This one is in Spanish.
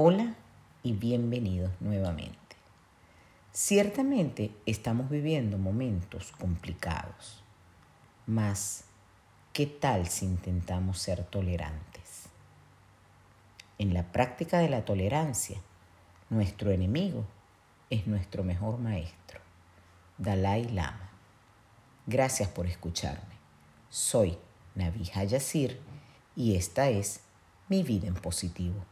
Hola y bienvenidos nuevamente. Ciertamente estamos viviendo momentos complicados, mas ¿qué tal si intentamos ser tolerantes? En la práctica de la tolerancia, nuestro enemigo es nuestro mejor maestro, Dalai Lama. Gracias por escucharme. Soy Navija Hayasir y esta es Mi Vida en Positivo.